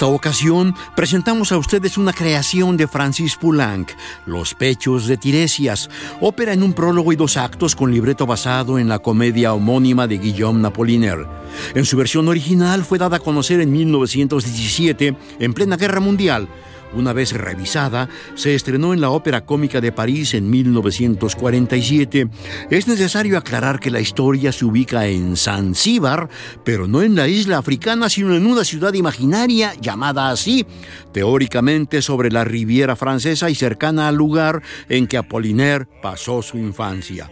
Esta ocasión presentamos a ustedes una creación de Francis Poulenc, Los Pechos de Tiresias, ópera en un prólogo y dos actos con libreto basado en la comedia homónima de Guillaume Apollinaire. En su versión original fue dada a conocer en 1917, en plena Guerra Mundial. Una vez revisada, se estrenó en la Ópera Cómica de París en 1947. Es necesario aclarar que la historia se ubica en Zanzíbar, pero no en la isla africana, sino en una ciudad imaginaria llamada así, teóricamente sobre la Riviera Francesa y cercana al lugar en que Apollinaire pasó su infancia.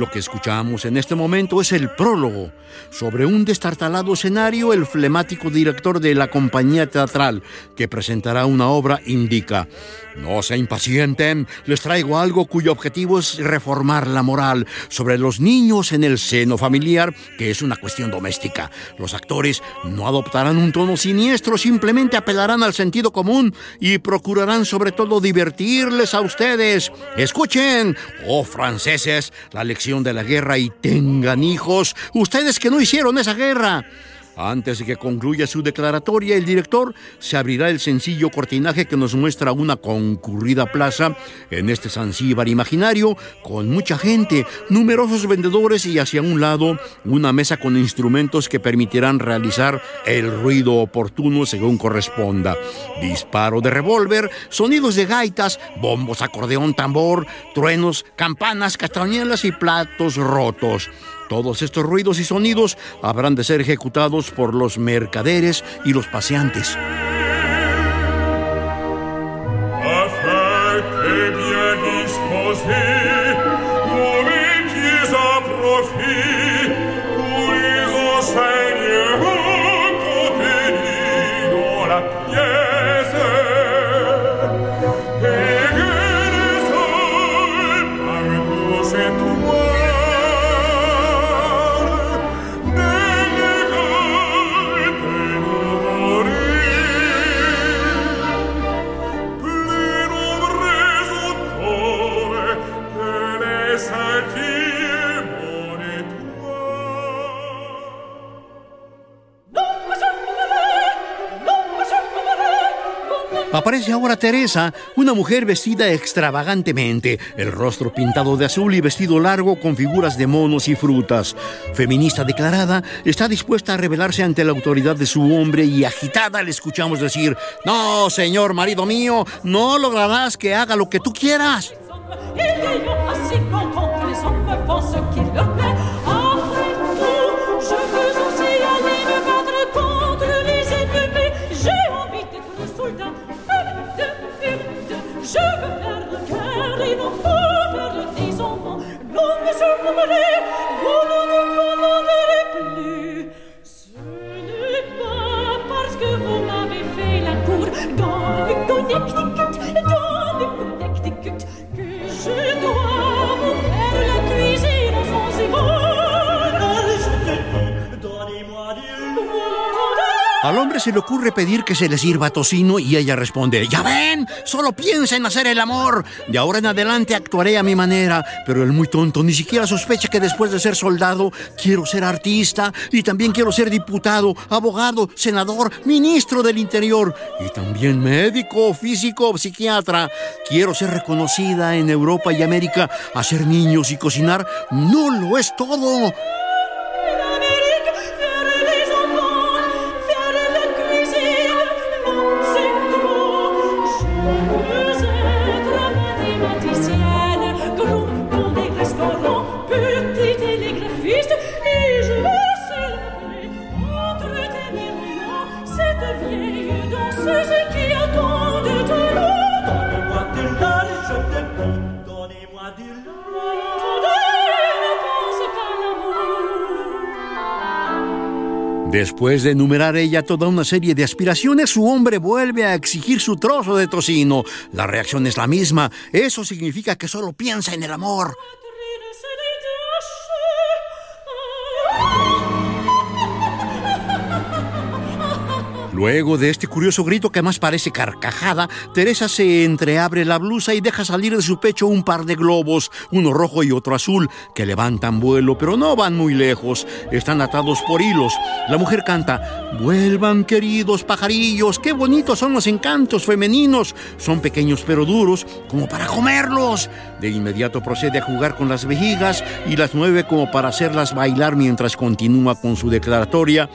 Lo que escuchamos en este momento es el prólogo. Sobre un destartalado escenario, el flemático director de la compañía teatral que presentará una obra indica, no se impacienten, les traigo algo cuyo objetivo es reformar la moral sobre los niños en el seno familiar, que es una cuestión doméstica. Los actores no adoptarán un tono siniestro, simplemente apelarán al sentido común y procurarán sobre todo divertirles a ustedes. Escuchen, oh franceses, la lección de la guerra y tengan hijos, ustedes que no hicieron esa guerra. Antes de que concluya su declaratoria, el director se abrirá el sencillo cortinaje que nos muestra una concurrida plaza en este Zanzíbar imaginario con mucha gente, numerosos vendedores y hacia un lado una mesa con instrumentos que permitirán realizar el ruido oportuno según corresponda. Disparo de revólver, sonidos de gaitas, bombos, acordeón, tambor, truenos, campanas, castañuelas y platos rotos. Todos estos ruidos y sonidos habrán de ser ejecutados por los mercaderes y los paseantes. Aparece ahora Teresa, una mujer vestida extravagantemente, el rostro pintado de azul y vestido largo con figuras de monos y frutas. Feminista declarada, está dispuesta a rebelarse ante la autoridad de su hombre y agitada le escuchamos decir, no, señor marido mío, no lograrás que haga lo que tú quieras. Al se le ocurre pedir que se le sirva tocino y ella responde, ya ven, solo piensa en hacer el amor. De ahora en adelante actuaré a mi manera, pero el muy tonto ni siquiera sospecha que después de ser soldado quiero ser artista y también quiero ser diputado, abogado, senador, ministro del Interior y también médico, físico, psiquiatra. Quiero ser reconocida en Europa y América, hacer niños y cocinar. No lo es todo. Después de enumerar ella toda una serie de aspiraciones, su hombre vuelve a exigir su trozo de tocino. La reacción es la misma. Eso significa que solo piensa en el amor. Luego de este curioso grito que más parece carcajada, Teresa se entreabre la blusa y deja salir de su pecho un par de globos, uno rojo y otro azul, que levantan vuelo, pero no van muy lejos. Están atados por hilos. La mujer canta, vuelvan queridos pajarillos, qué bonitos son los encantos femeninos. Son pequeños pero duros, como para comerlos. De inmediato procede a jugar con las vejigas y las mueve como para hacerlas bailar mientras continúa con su declaratoria,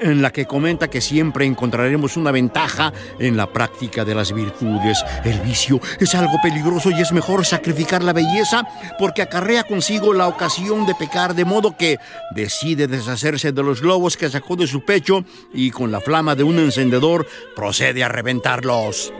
en la que comenta que siempre encontraremos una ventaja en la práctica de las virtudes. El vicio es algo peligroso y es mejor sacrificar la belleza porque acarrea consigo la ocasión de pecar, de modo que decide deshacerse de los globos que sacó de su pecho y con la flama de un encendedor procede a reventarlos.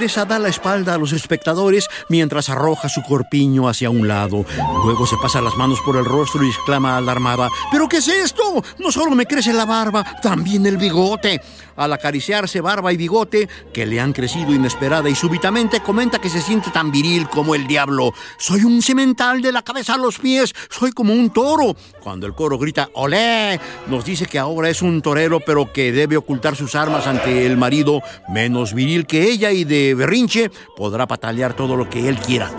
Teresa da la espalda a los espectadores mientras arroja su corpiño hacia un lado. Luego se pasa las manos por el rostro y exclama alarmada, ¿pero qué es esto? No solo me crece la barba, también el bigote. Al acariciarse barba y bigote, que le han crecido inesperada y súbitamente, comenta que se siente tan viril como el diablo. Soy un cemental de la cabeza a los pies, soy como un toro. Cuando el coro grita, ¡olé! Nos dice que ahora es un torero, pero que debe ocultar sus armas ante el marido menos viril que ella y de berrinche podrá patalear todo lo que él quiera.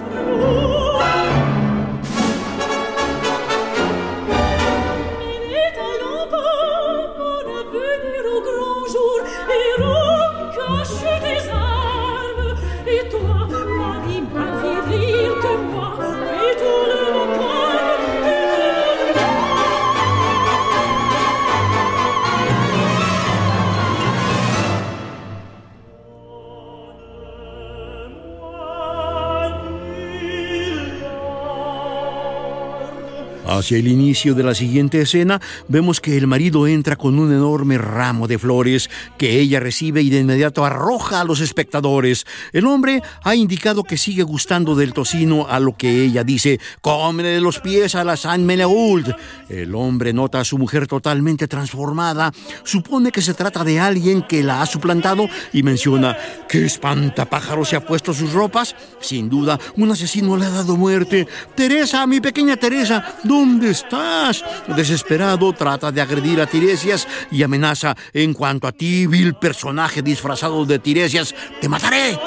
Hacia el inicio de la siguiente escena, vemos que el marido entra con un enorme ramo de flores que ella recibe y de inmediato arroja a los espectadores. El hombre ha indicado que sigue gustando del tocino, a lo que ella dice: Come de los pies a la San Meneult. El hombre nota a su mujer totalmente transformada, supone que se trata de alguien que la ha suplantado y menciona: ¿Qué espantapájaro se ha puesto sus ropas? Sin duda, un asesino le ha dado muerte. Teresa, mi pequeña Teresa, ¿Dónde estás? Desesperado, trata de agredir a Tiresias y amenaza, en cuanto a ti, vil personaje disfrazado de Tiresias, te mataré.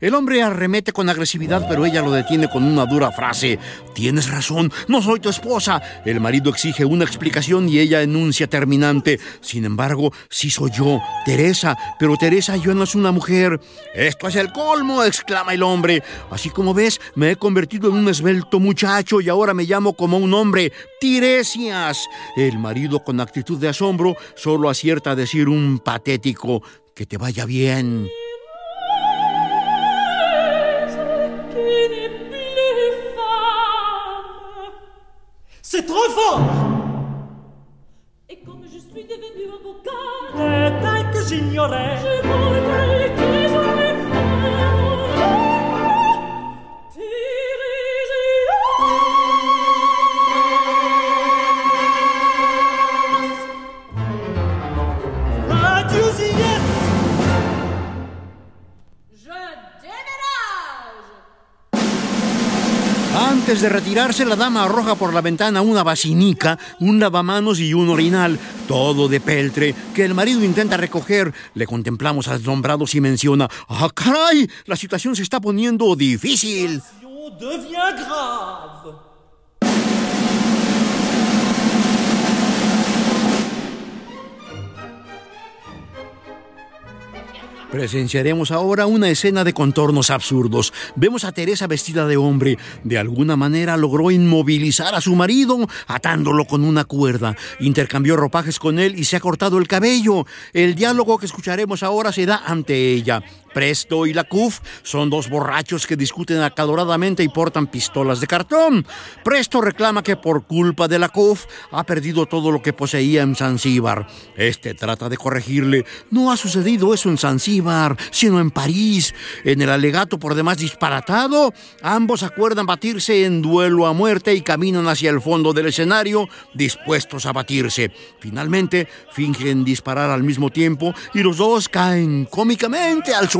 El hombre arremete con agresividad, pero ella lo detiene con una dura frase. Tienes razón, no soy tu esposa. El marido exige una explicación y ella enuncia terminante. Sin embargo, sí soy yo, Teresa, pero Teresa yo no es una mujer. Esto es el colmo, exclama el hombre. Así como ves, me he convertido en un esbelto muchacho y ahora me llamo como un hombre, Tiresias. El marido con actitud de asombro solo acierta a decir un patético, que te vaya bien. C'est trop fort. Et comme je suis devenu avocat, tel que j'ignorais, je m'en Antes de retirarse, la dama arroja por la ventana una basinica, un lavamanos y un orinal, todo de peltre, que el marido intenta recoger. Le contemplamos asombrados y menciona, ¡Ah, caray! La situación se está poniendo difícil. Presenciaremos ahora una escena de contornos absurdos. Vemos a Teresa vestida de hombre. De alguna manera logró inmovilizar a su marido, atándolo con una cuerda. Intercambió ropajes con él y se ha cortado el cabello. El diálogo que escucharemos ahora se da ante ella. Presto y la CUF son dos borrachos que discuten acaloradamente y portan pistolas de cartón. Presto reclama que por culpa de la CUF ha perdido todo lo que poseía en Zanzíbar. Este trata de corregirle. No ha sucedido eso en Zanzíbar, sino en París. En el alegato por demás disparatado, ambos acuerdan batirse en duelo a muerte y caminan hacia el fondo del escenario, dispuestos a batirse. Finalmente, fingen disparar al mismo tiempo y los dos caen cómicamente al suelo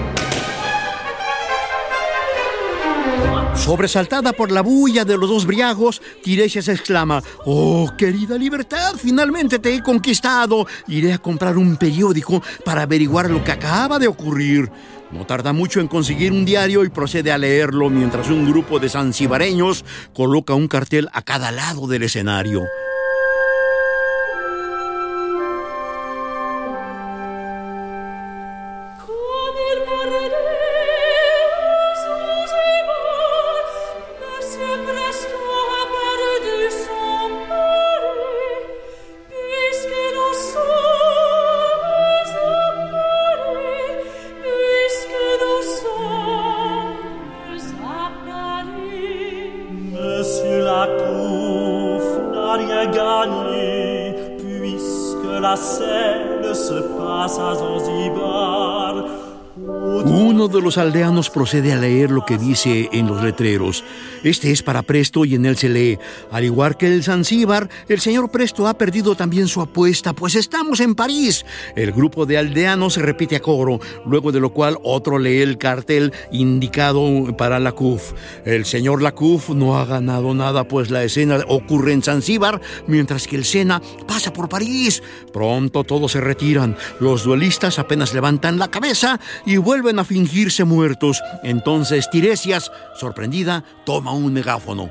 Sobresaltada por la bulla de los dos briagos, Tiresias exclama, Oh, querida libertad, finalmente te he conquistado. Iré a comprar un periódico para averiguar lo que acaba de ocurrir. No tarda mucho en conseguir un diario y procede a leerlo mientras un grupo de zanzibareños coloca un cartel a cada lado del escenario. Los aldeanos procede a leer lo que dice en los letreros. Este es para Presto y en él se lee, al igual que el Zanzíbar, el señor Presto ha perdido también su apuesta, pues estamos en París. El grupo de aldeanos se repite a coro, luego de lo cual otro lee el cartel indicado para la CUF. El señor Lacuf no ha ganado nada, pues la escena ocurre en Zanzíbar, mientras que el Sena pasa por París. Pronto todos se retiran. Los duelistas apenas levantan la cabeza y vuelven a fingirse muertos. Entonces Tiresias, sorprendida, toma un megáfono.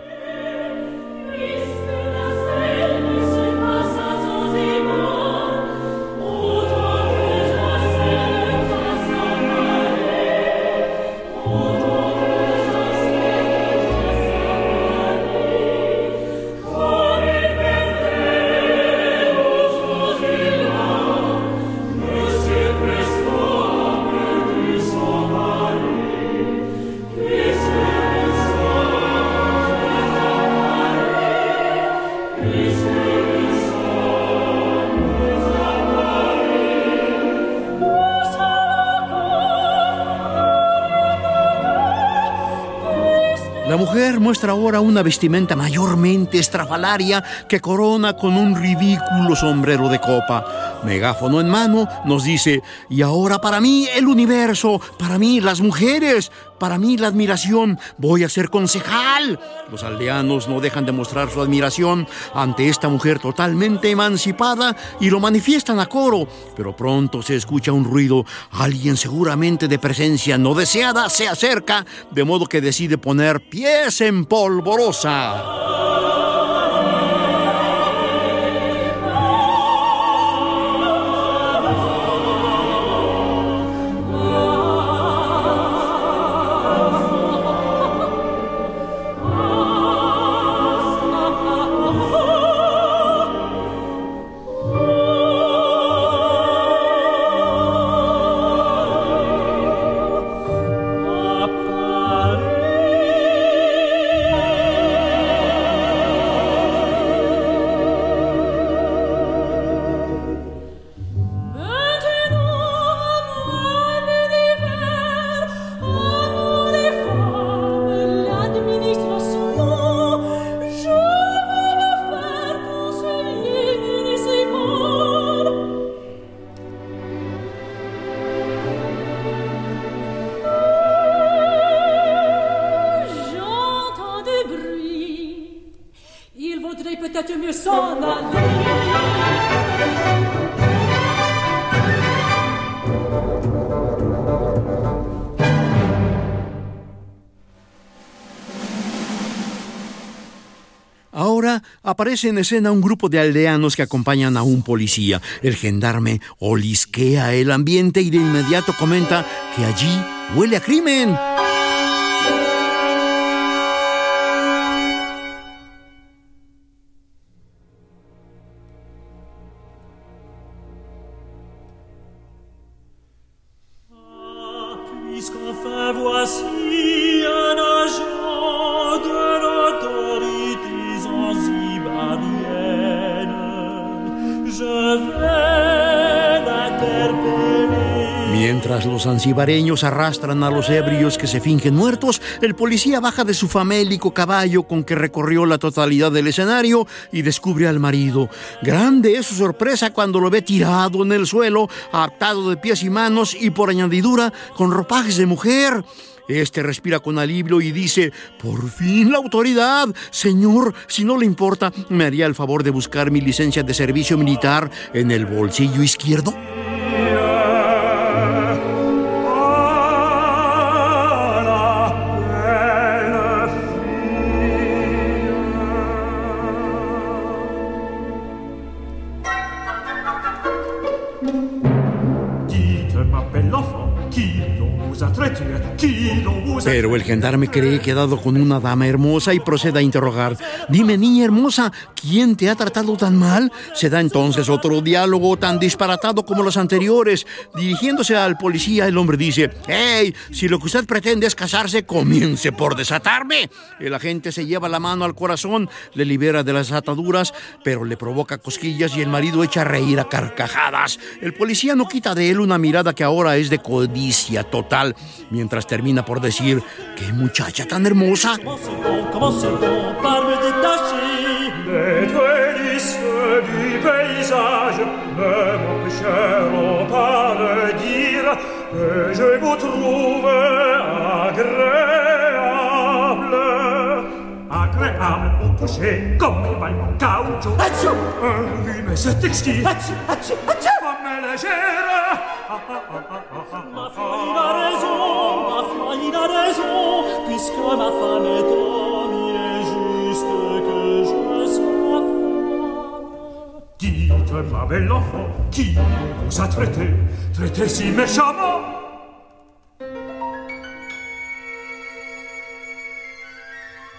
Muestra ahora una vestimenta mayormente estrafalaria que corona con un ridículo sombrero de copa. Megáfono en mano nos dice, y ahora para mí el universo, para mí las mujeres, para mí la admiración, voy a ser concejal. Los aldeanos no dejan de mostrar su admiración ante esta mujer totalmente emancipada y lo manifiestan a coro, pero pronto se escucha un ruido. Alguien seguramente de presencia no deseada se acerca, de modo que decide poner pies en polvorosa. Aparece en escena un grupo de aldeanos que acompañan a un policía. El gendarme olisquea el ambiente y de inmediato comenta que allí huele a crimen. Mientras los zanzibareños arrastran a los ebrios que se fingen muertos, el policía baja de su famélico caballo con que recorrió la totalidad del escenario y descubre al marido. Grande es su sorpresa cuando lo ve tirado en el suelo, atado de pies y manos y por añadidura con ropajes de mujer. Este respira con alivio y dice, por fin la autoridad. Señor, si no le importa, ¿me haría el favor de buscar mi licencia de servicio militar en el bolsillo izquierdo? Pero el gendarme cree que ha dado con una dama hermosa y procede a interrogar. Dime, niña hermosa, ¿quién te ha tratado tan mal? Se da entonces otro diálogo tan disparatado como los anteriores. Dirigiéndose al policía, el hombre dice, ¡Hey! Si lo que usted pretende es casarse, comience por desatarme. El agente se lleva la mano al corazón, le libera de las ataduras, pero le provoca cosquillas y el marido echa a reír a carcajadas. El policía no quita de él una mirada que ahora es de codicia total, mientras termina por decir, ¡Qué muchacha tan hermosa! je vous trouve agréable, agréable au toucher comme les balles en caoutchouc. Oui, mais c'est exquis, comme légère. Ma fille a raison, fille a raison, puisque ma femme est homme, il est juste que je sois femme. Dites, ma belle enfant, qui vous a traité, traité si méchamment?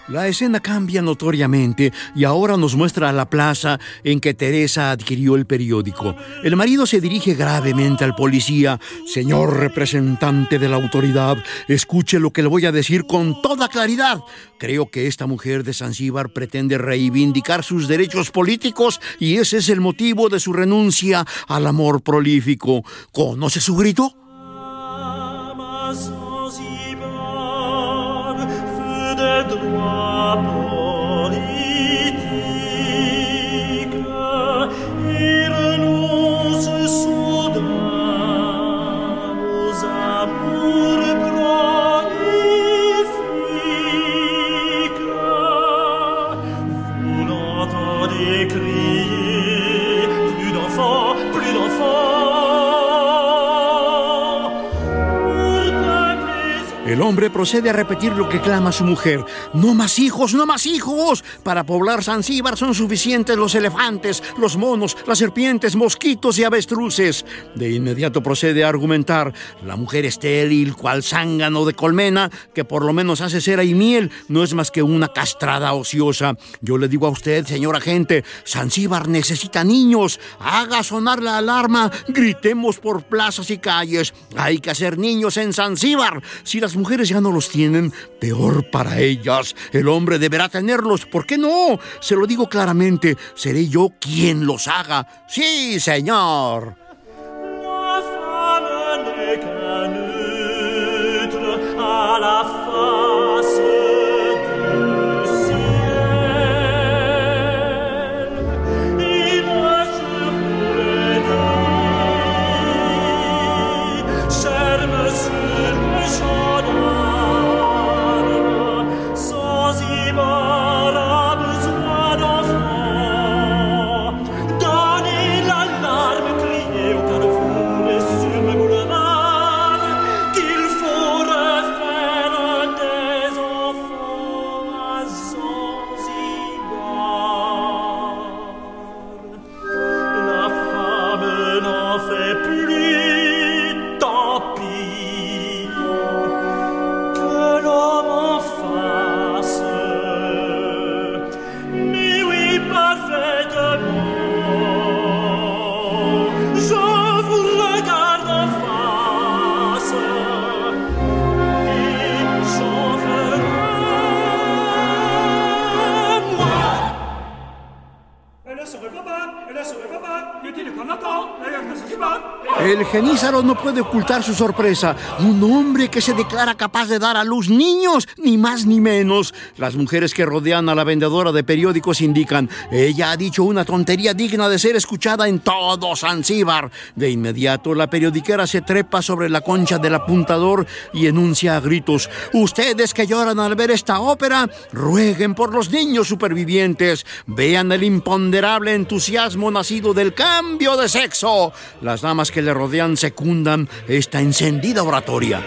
La escena cambia notoriamente y ahora nos muestra la plaza en que Teresa adquirió el periódico. El marido se dirige gravemente al policía. Señor representante de la autoridad, escuche lo que le voy a decir con toda claridad. Creo que esta mujer de Zanzíbar pretende reivindicar sus derechos políticos y ese es el motivo de su renuncia al amor prolífico. ¿Conoce su grito? the one. El hombre procede a repetir lo que clama su mujer. No más hijos, no más hijos. Para poblar Zanzíbar son suficientes los elefantes, los monos, las serpientes, mosquitos y avestruces. De inmediato procede a argumentar. La mujer estéril, cual zángano de colmena, que por lo menos hace cera y miel, no es más que una castrada ociosa. Yo le digo a usted, señor agente, Zanzíbar necesita niños. Haga sonar la alarma. Gritemos por plazas y calles. Hay que hacer niños en Zanzíbar. Si las mujeres ya no los tienen, peor para ellas. El hombre deberá tenerlos. ¿Por qué no? Se lo digo claramente. Seré yo quien los haga. Sí, señor. Genízaro no puede ocultar su sorpresa. Un hombre que se declara capaz de dar a luz niños, ni más ni menos. Las mujeres que rodean a la vendedora de periódicos indican, ella ha dicho una tontería digna de ser escuchada en todo Zanzíbar. De inmediato, la periodiquera se trepa sobre la concha del apuntador y enuncia a gritos, ustedes que lloran al ver esta ópera, rueguen por los niños supervivientes. Vean el imponderable entusiasmo nacido del cambio de sexo. Las damas que le rodean secundan esta encendida oratoria.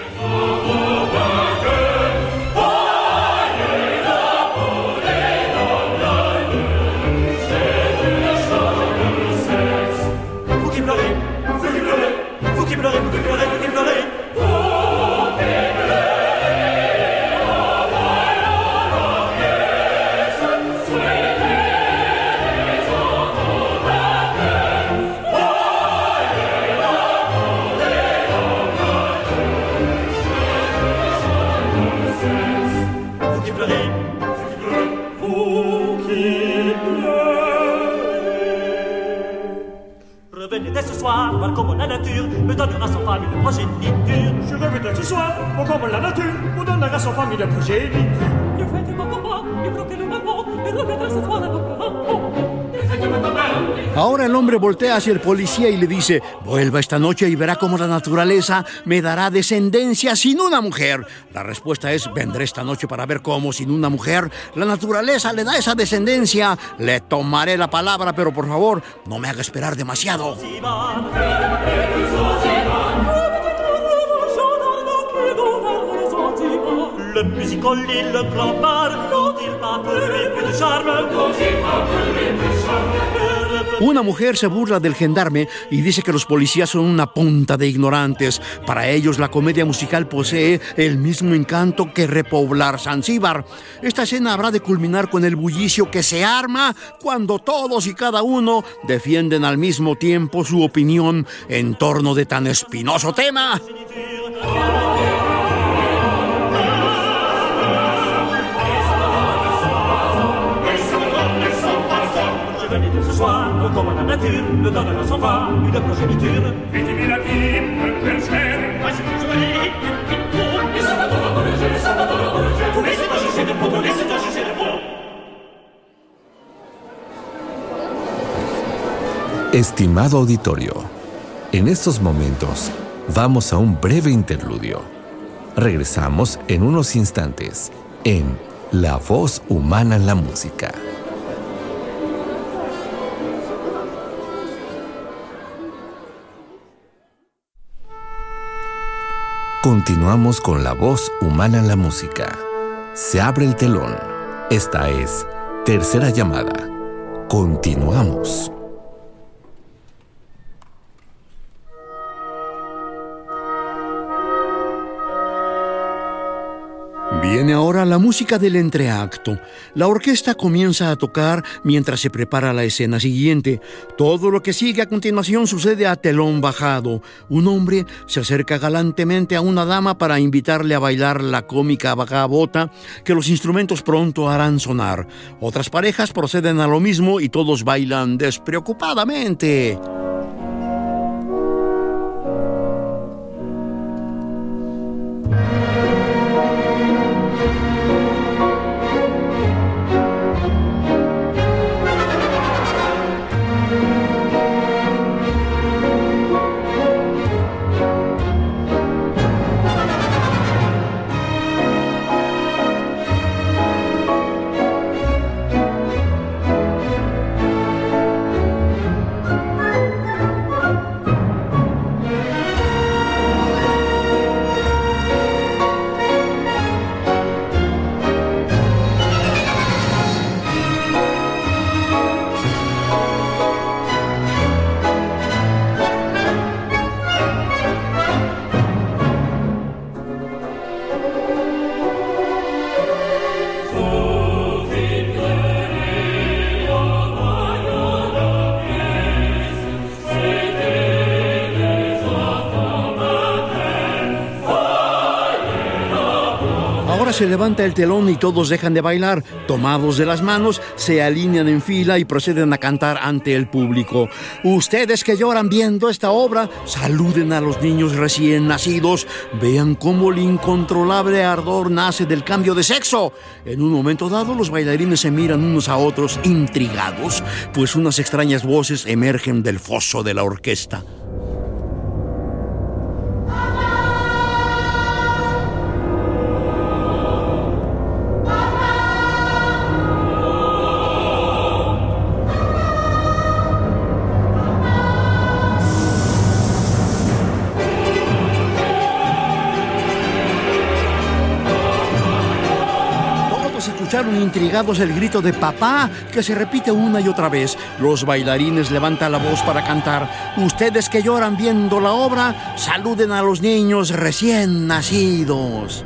nature me donnera son femme une progéniture. Je rêve de ce soir, on comble la nature, on donnera son femme une progéniture. Ahora el hombre voltea hacia el policía y le dice, vuelva esta noche y verá cómo la naturaleza me dará descendencia sin una mujer. La respuesta es, vendré esta noche para ver cómo sin una mujer la naturaleza le da esa descendencia. Le tomaré la palabra, pero por favor, no me haga esperar demasiado. Le le pas charme Una mujer se burla del gendarme y dice que los policías son una punta de ignorantes. Para ellos la comedia musical posee el mismo encanto que repoblar Zanzíbar. Esta escena habrá de culminar con el bullicio que se arma cuando todos y cada uno defienden al mismo tiempo su opinión en torno de tan espinoso tema. Nature une progéniture. La Moi je et ça va dans la bonne ça va dans la bonne chercher chercher. Estimado auditorio, en estos momentos vamos a un breve interludio. Regresamos en unos instantes en La voz humana en la música. Continuamos con La voz humana en la música. Se abre el telón. Esta es Tercera llamada. Continuamos. Ahora la música del entreacto. La orquesta comienza a tocar mientras se prepara la escena siguiente. Todo lo que sigue a continuación sucede a telón bajado. Un hombre se acerca galantemente a una dama para invitarle a bailar la cómica vagabota que los instrumentos pronto harán sonar. Otras parejas proceden a lo mismo y todos bailan despreocupadamente. Se levanta el telón y todos dejan de bailar. Tomados de las manos, se alinean en fila y proceden a cantar ante el público. Ustedes que lloran viendo esta obra, saluden a los niños recién nacidos. Vean cómo el incontrolable ardor nace del cambio de sexo. En un momento dado, los bailarines se miran unos a otros intrigados, pues unas extrañas voces emergen del foso de la orquesta. Escucharon intrigados el grito de papá que se repite una y otra vez. Los bailarines levantan la voz para cantar. Ustedes que lloran viendo la obra, saluden a los niños recién nacidos.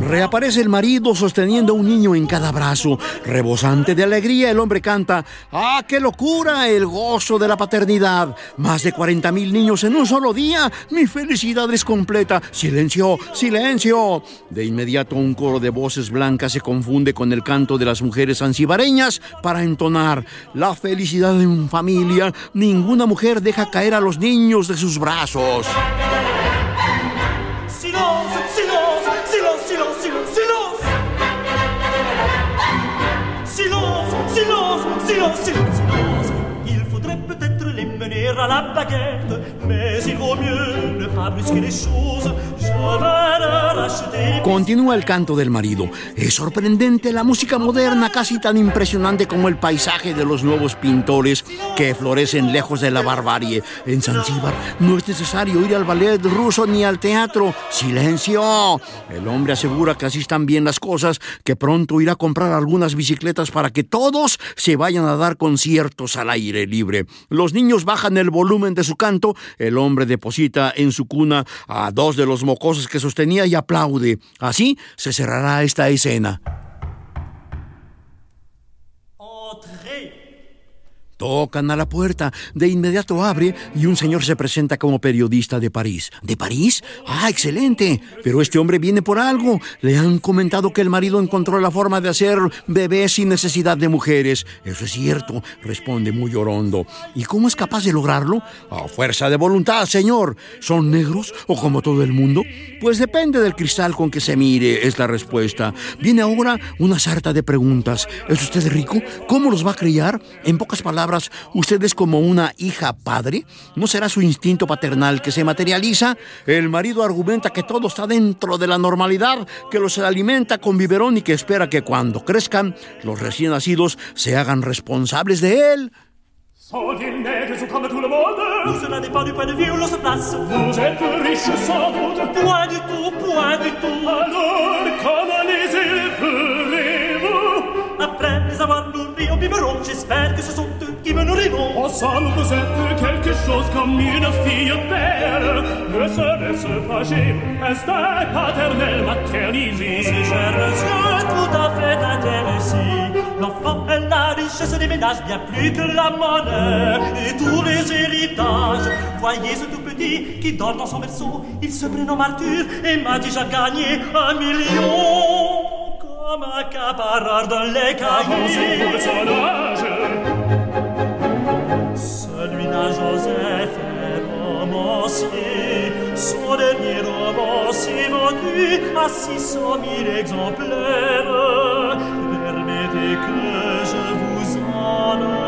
Reaparece el marido sosteniendo a un niño en cada brazo. Rebosante de alegría, el hombre canta, ¡Ah, qué locura! El gozo de la paternidad. Más de 40 mil niños en un solo día. Mi felicidad es completa. Silencio, silencio. De inmediato un coro de voces blancas se confunde con el canto de las mujeres ansibareñas para entonar la felicidad una familia. Ninguna mujer deja caer a los niños de sus brazos. Silence, silence, silence, silence, silence, silence. Silence, silence, silence, silence, silence. Il faudrait peut-être les mener à la baguette, mais il vaut mieux ne pas brusquer les choses. Continúa el canto del marido. Es sorprendente la música moderna, casi tan impresionante como el paisaje de los nuevos pintores que florecen lejos de la barbarie. En Zanzíbar no es necesario ir al ballet ruso ni al teatro. ¡Silencio! El hombre asegura que así están bien las cosas, que pronto irá a comprar algunas bicicletas para que todos se vayan a dar conciertos al aire libre. Los niños bajan el volumen de su canto, el hombre deposita en su cuna a dos de los mocosos que sostenía y aplaude. Así se cerrará esta escena. Tocan a la puerta, de inmediato abre y un señor se presenta como periodista de París. ¿De París? Ah, excelente. Pero este hombre viene por algo. Le han comentado que el marido encontró la forma de hacer bebés sin necesidad de mujeres. Eso es cierto, responde muy orondo. ¿Y cómo es capaz de lograrlo? A fuerza de voluntad, señor. ¿Son negros o como todo el mundo? Pues depende del cristal con que se mire, es la respuesta. Viene ahora una sarta de preguntas. ¿Es usted rico? ¿Cómo los va a criar? En pocas palabras, ¿usted es como una hija padre? ¿No será su instinto paternal que se materializa? El marido argumenta que todo está dentro de la normalidad, que los alimenta con biberón y que espera que cuando crezcan, los recién nacidos se hagan responsables de él. Sans des nègres ou comme tout le monde Nous, cela dépend du point de vue où l'on se place. Vous êtes riche sans doute Point du tout, point du tout. Alors comment les élèverez-vous Après les avoir nourris au biberon, j'espère que ce sont eux qui me nourriront. Ensemble vous êtes quelque chose comme une fille belle Ne serait-ce pas Instinct paternel maternisé Si monsieur, tout à fait intéressé. L'enfant est la richesse des ménages, bien plus que la monnaie et tous les héritages. Voyez ce tout petit qui dort dans son berceau. Il se prénomme Arthur et m'a déjà gagné un million. Comme un caparard dans les cahiers. son âge Celui-là, Joseph est romancier. Son dernier roman s'est vendu à 600 000 exemplaires. Permettez que je vous en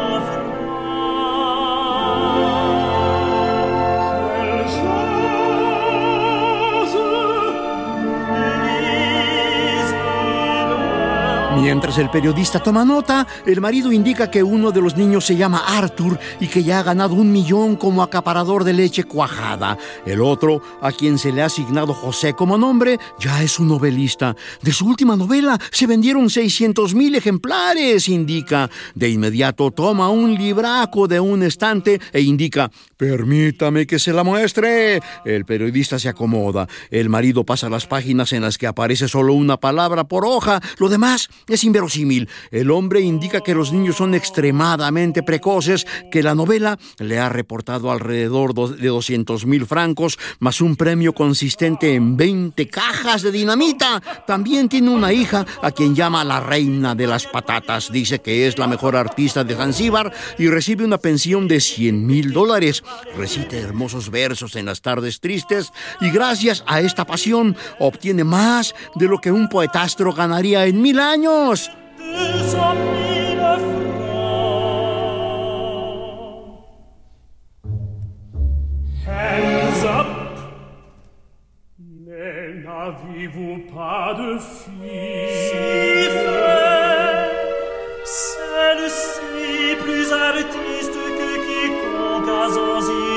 Mientras el periodista toma nota, el marido indica que uno de los niños se llama Arthur y que ya ha ganado un millón como acaparador de leche cuajada. El otro, a quien se le ha asignado José como nombre, ya es un novelista. De su última novela se vendieron 600 mil ejemplares, indica. De inmediato toma un libraco de un estante e indica, permítame que se la muestre. El periodista se acomoda. El marido pasa las páginas en las que aparece solo una palabra por hoja. Lo demás es inverosímil. El hombre indica que los niños son extremadamente precoces, que la novela le ha reportado alrededor de 200 mil francos, más un premio consistente en 20 cajas de dinamita. También tiene una hija a quien llama la reina de las patatas. Dice que es la mejor artista de Zanzíbar y recibe una pensión de 100 mil dólares. Recita hermosos versos en las tardes tristes y gracias a esta pasión obtiene más de lo que un poetastro ganaría en mil años. Hands up. Mais n'avez-vous pas de fille Celle-ci plus so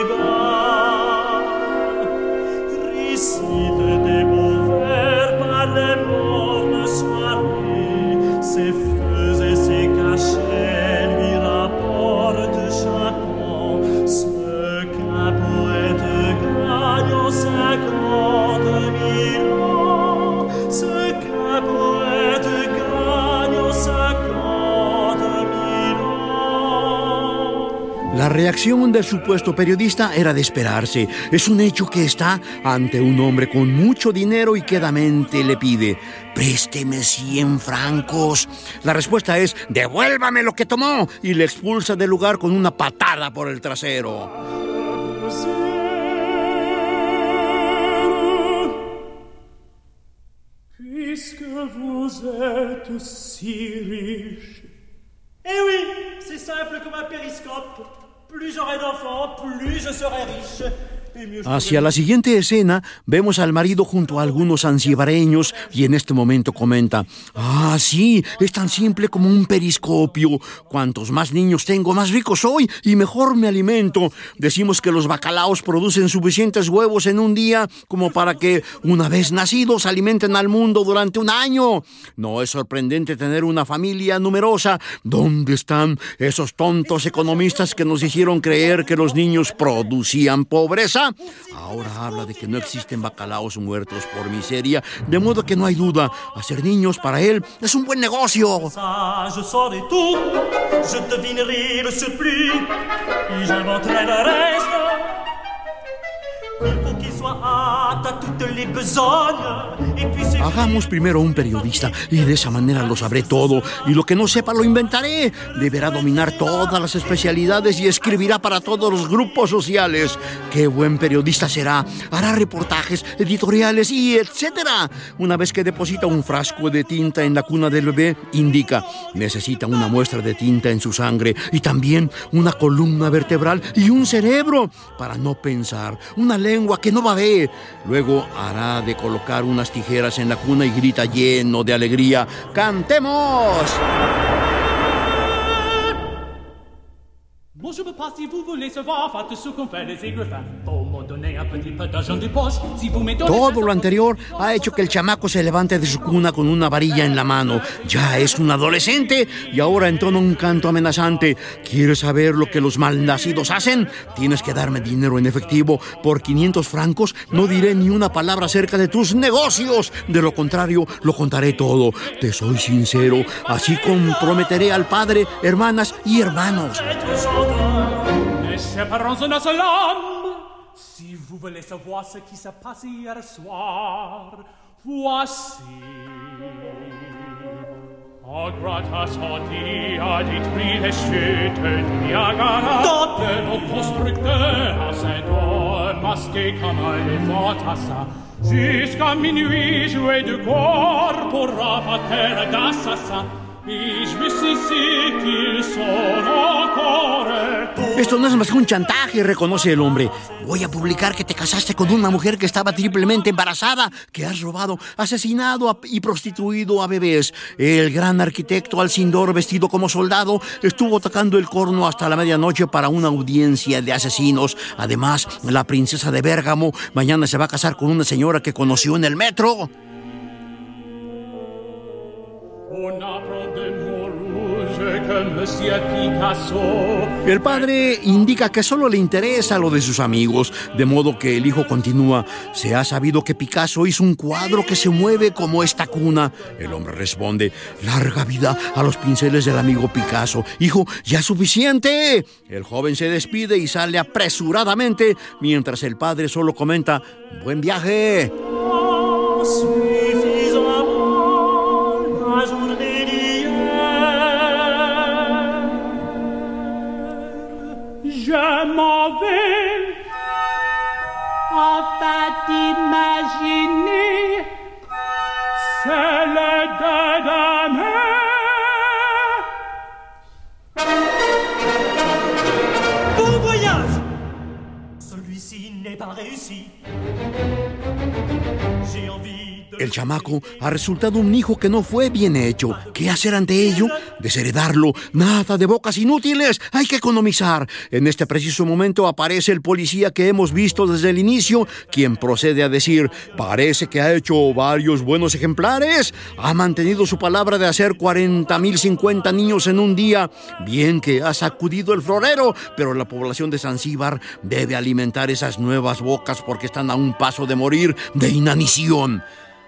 reacción del supuesto periodista era de esperarse. Es un hecho que está ante un hombre con mucho dinero y quedamente le pide, présteme 100 francos. La respuesta es, devuélvame lo que tomó y le expulsa del lugar con una patada por el trasero. Eh oui, c'est simple comme un périscope. Plus j'aurai d'enfants, plus je serai riche. Hacia la siguiente escena vemos al marido junto a algunos ansiebareños y en este momento comenta, ah, sí, es tan simple como un periscopio. Cuantos más niños tengo, más rico soy y mejor me alimento. Decimos que los bacalaos producen suficientes huevos en un día como para que, una vez nacidos, alimenten al mundo durante un año. No es sorprendente tener una familia numerosa. ¿Dónde están esos tontos economistas que nos hicieron creer que los niños producían pobreza? Ahora habla de que no existen bacalaos muertos por miseria, de modo que no hay duda, hacer niños para él es un buen negocio. Hagamos primero un periodista y de esa manera lo sabré todo y lo que no sepa lo inventaré. Deberá dominar todas las especialidades y escribirá para todos los grupos sociales. Qué buen periodista será. Hará reportajes, editoriales y etcétera. Una vez que deposita un frasco de tinta en la cuna del bebé, indica, necesita una muestra de tinta en su sangre y también una columna vertebral y un cerebro para no pensar, una lengua que no Luego hará de colocar unas tijeras en la cuna y grita lleno de alegría, ¡Cantemos! Bon, je veux pas si vous voulez savoir, faites ce qu'on fait les aigres Todo lo anterior ha hecho que el chamaco se levante de su cuna con una varilla en la mano. Ya es un adolescente y ahora entona un canto amenazante. ¿Quieres saber lo que los malnacidos hacen? Tienes que darme dinero en efectivo. Por 500 francos no diré ni una palabra acerca de tus negocios. De lo contrario, lo contaré todo. Te soy sincero. Así comprometeré al padre, hermanas y hermanos. Si vous voulez savoir ce qui s'est passé hier soir, voici A grata sadia di tridescete Niagara Date lo costructeur Saint Thomas che canale fortassa Jusqu'à minuit jouer de corps Pour rapater d'assassin Esto no es más que un chantaje, reconoce el hombre. Voy a publicar que te casaste con una mujer que estaba triplemente embarazada, que has robado, asesinado y prostituido a bebés. El gran arquitecto Alcindor, vestido como soldado, estuvo tocando el corno hasta la medianoche para una audiencia de asesinos. Además, la princesa de Bérgamo mañana se va a casar con una señora que conoció en el metro. On El padre indica que solo le interesa lo de sus amigos, de modo que el hijo continúa. Se ha sabido que Picasso hizo un cuadro que se mueve como esta cuna. El hombre responde, larga vida a los pinceles del amigo Picasso. Hijo, ya es suficiente. El joven se despide y sale apresuradamente, mientras el padre solo comenta, buen viaje. Je m'en vais enfin d'imaginer celle de demain. Bon voyage Celui-ci n'est pas réussi. J'ai envie El chamaco ha resultado un hijo que no fue bien hecho. ¿Qué hacer ante ello? Desheredarlo. Nada de bocas inútiles. Hay que economizar. En este preciso momento aparece el policía que hemos visto desde el inicio, quien procede a decir, parece que ha hecho varios buenos ejemplares. Ha mantenido su palabra de hacer 40.050 niños en un día. Bien que ha sacudido el florero, pero la población de Zanzíbar debe alimentar esas nuevas bocas porque están a un paso de morir de inanición.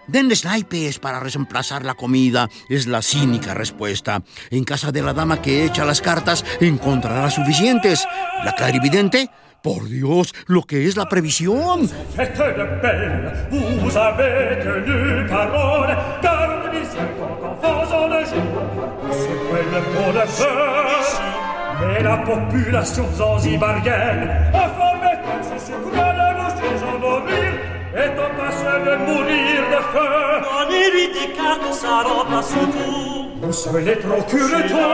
Denles naipes para reemplazar la comida, es la cínica respuesta. En casa de la dama que echa las cartas encontrará suficientes. La clarividente, por Dios, lo que es la previsión. Feu. Mais la population zanzibarienne, affamée comme ce secret de nos jours en mourir, est en passe de mourir de feu. Donnez-lui des cartes, ça rend pas son tour. Vous soyez trop cure-toi,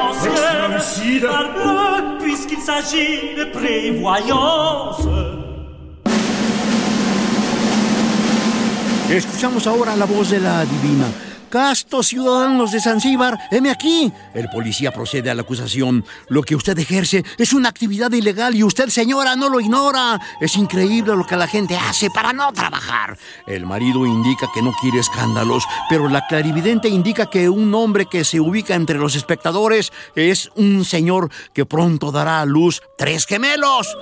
Ancienne, Exclusive. parbleu, puisqu'il s'agit de prévoyance. Escuchamos ahora la voz de la divina. Castos ciudadanos de Zanzíbar, heme aquí. El policía procede a la acusación. Lo que usted ejerce es una actividad ilegal y usted, señora, no lo ignora. Es increíble lo que la gente hace para no trabajar. El marido indica que no quiere escándalos, pero la clarividente indica que un hombre que se ubica entre los espectadores es un señor que pronto dará a luz tres gemelos.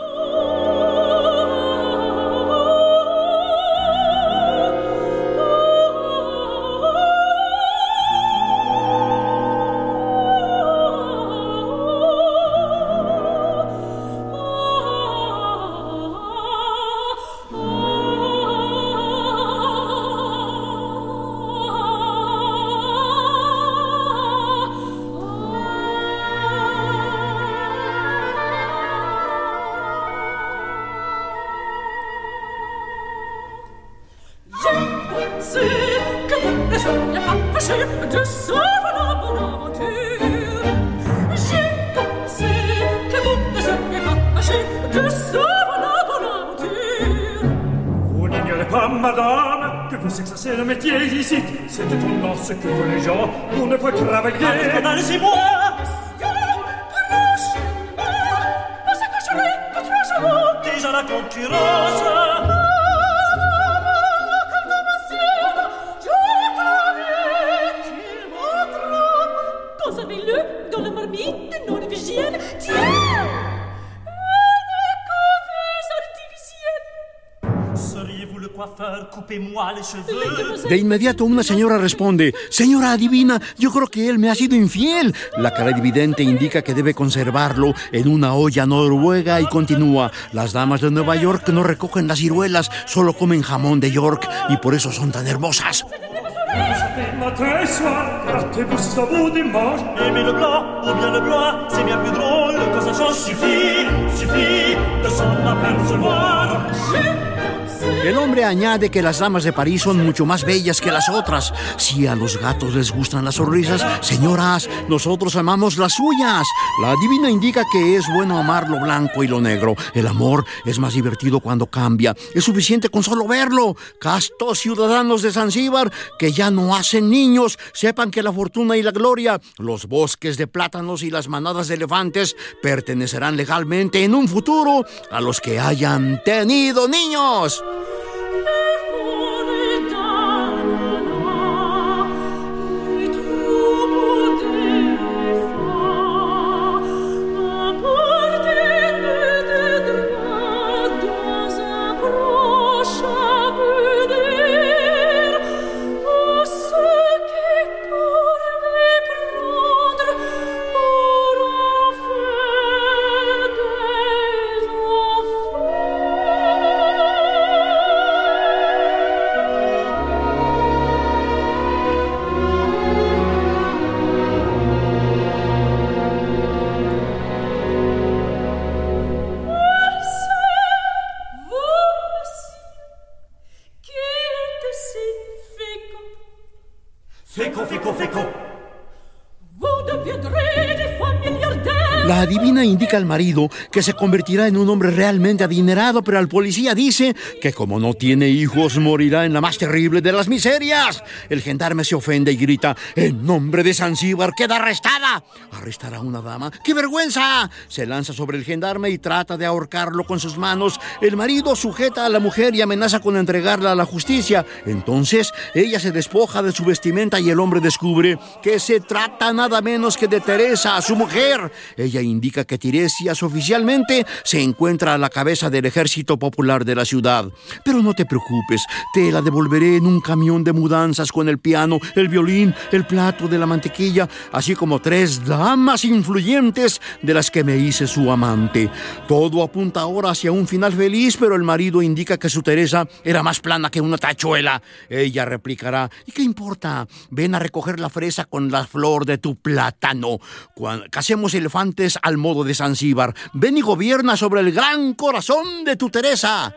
Exercez le métier ici. C'est étonnant ce que font les gens pour ne pas travailler. Vous accrocherez votre genou. Déjà la concurrence De inmediato una señora responde, Señora adivina, yo creo que él me ha sido infiel. La clarividente indica que debe conservarlo en una olla noruega y continúa, las damas de Nueva York no recogen las ciruelas, solo comen jamón de York y por eso son tan hermosas. El hombre añade que las damas de París son mucho más bellas que las otras. Si a los gatos les gustan las sonrisas, señoras, nosotros amamos las suyas. La divina indica que es bueno amar lo blanco y lo negro. El amor es más divertido cuando cambia. Es suficiente con solo verlo. Castos ciudadanos de Zanzíbar que ya no hacen niños, sepan que la fortuna y la gloria, los bosques de plátanos y las manadas de elefantes pertenecerán legalmente en un futuro a los que hayan tenido niños. Al marido que se convertirá en un hombre realmente adinerado, pero al policía dice que como no tiene hijos morirá en la más terrible de las miserias. El gendarme se ofende y grita, en nombre de Zanzíbar queda arrestada. ¿Arrestará a una dama? ¡Qué vergüenza! Se lanza sobre el gendarme y trata de ahorcarlo con sus manos. El marido sujeta a la mujer y amenaza con entregarla a la justicia. Entonces ella se despoja de su vestimenta y el hombre descubre que se trata nada menos que de Teresa, su mujer. Ella indica que Oficialmente se encuentra a la cabeza del ejército popular de la ciudad. Pero no te preocupes, te la devolveré en un camión de mudanzas con el piano, el violín, el plato de la mantequilla, así como tres damas influyentes de las que me hice su amante. Todo apunta ahora hacia un final feliz, pero el marido indica que su Teresa era más plana que una tachuela. Ella replicará, ¿y qué importa? Ven a recoger la fresa con la flor de tu plátano. Cuando casemos elefantes al modo de Ven y gobierna sobre el gran corazón de tu Teresa.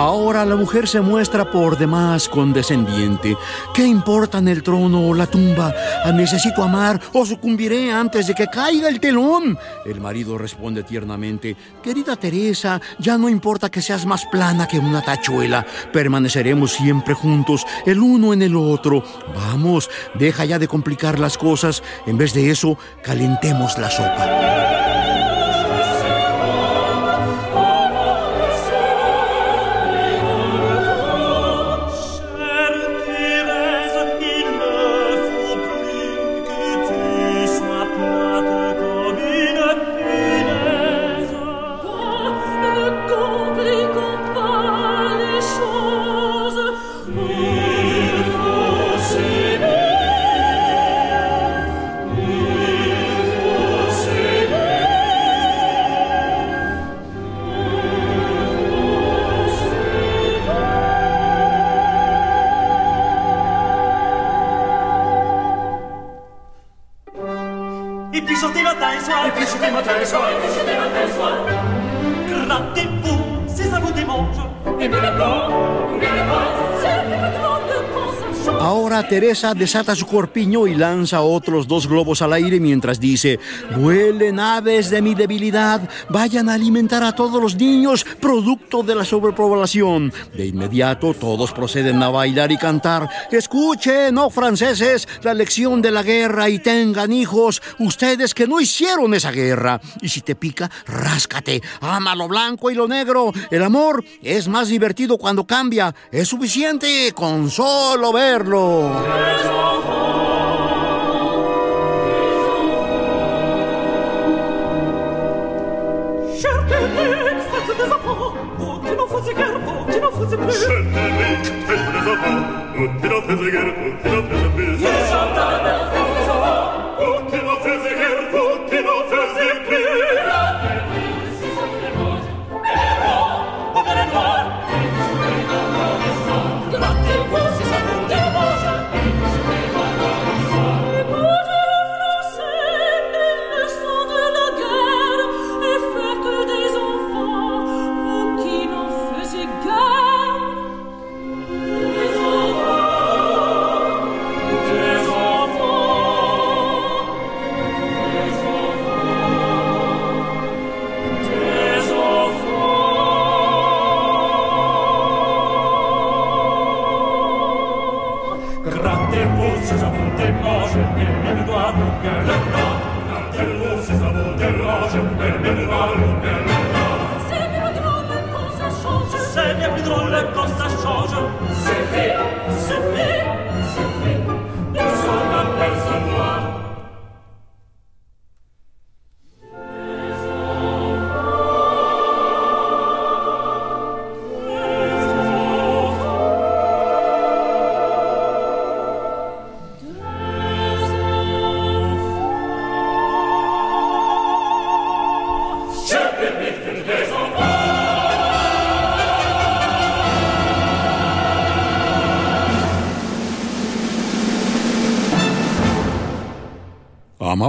Ahora la mujer se muestra por demás condescendiente. ¿Qué importan el trono o la tumba? Necesito amar o sucumbiré antes de que caiga el telón. El marido responde tiernamente, querida Teresa, ya no importa que seas más plana que una tachuela. Permaneceremos siempre juntos, el uno en el otro. Vamos, deja ya de complicar las cosas. En vez de eso, calentemos la sopa. Teresa desata su corpiño y lanza otros dos globos al aire mientras dice, vuelen aves de mi debilidad, vayan a alimentar a todos los niños, producto de la sobrepoblación. De inmediato todos proceden a bailar y cantar. Escuchen, oh franceses, la lección de la guerra y tengan hijos, ustedes que no hicieron esa guerra. Y si te pica, ráscate, ama lo blanco y lo negro. El amor es más divertido cuando cambia. Es suficiente con solo verlo. Cher public, faites des enfants, vous qui n'en faisiez guère, vous qui n'en faisiez plus. Jeune public, faites des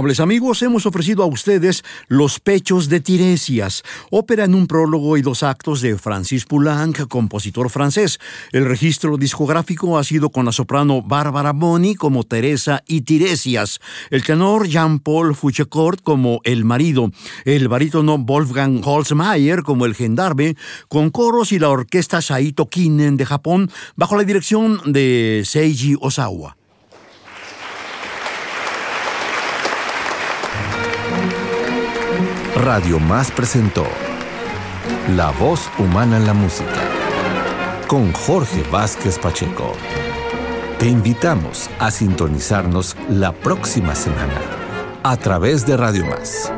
Amables amigos, hemos ofrecido a ustedes Los Pechos de Tiresias, ópera en un prólogo y dos actos de Francis Poulenc, compositor francés. El registro discográfico ha sido con la soprano Bárbara Boni como Teresa y Tiresias, el tenor Jean-Paul Fouchecourt como el marido, el barítono Wolfgang Holzmeier como el gendarme, con coros y la orquesta Saito Kinen de Japón bajo la dirección de Seiji Osawa. Radio Más presentó La voz humana en la música con Jorge Vázquez Pacheco. Te invitamos a sintonizarnos la próxima semana a través de Radio Más